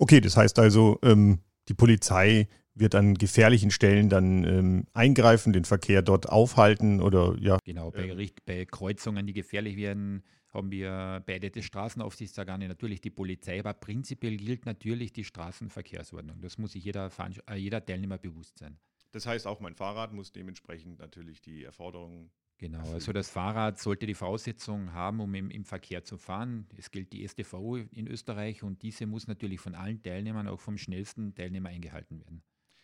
Okay, das heißt also, ähm, die Polizei wird an gefährlichen Stellen dann ähm, eingreifen, den Verkehr dort aufhalten oder ja. Genau, bei, ähm, bei Kreuzungen, die gefährlich werden, haben wir beide das Straßenaufsichtsorgane, natürlich die Polizei, aber prinzipiell gilt natürlich die Straßenverkehrsordnung. Das muss sich jeder, äh, jeder Teilnehmer bewusst sein. Das heißt, auch mein Fahrrad muss dementsprechend natürlich die Erforderungen Genau, also das Fahrrad sollte die Voraussetzungen haben, um im, im, Verkehr zu fahren. Es gilt die STVO in Österreich und diese muss natürlich von allen Teilnehmern, auch vom schnellsten Teilnehmer eingehalten werden.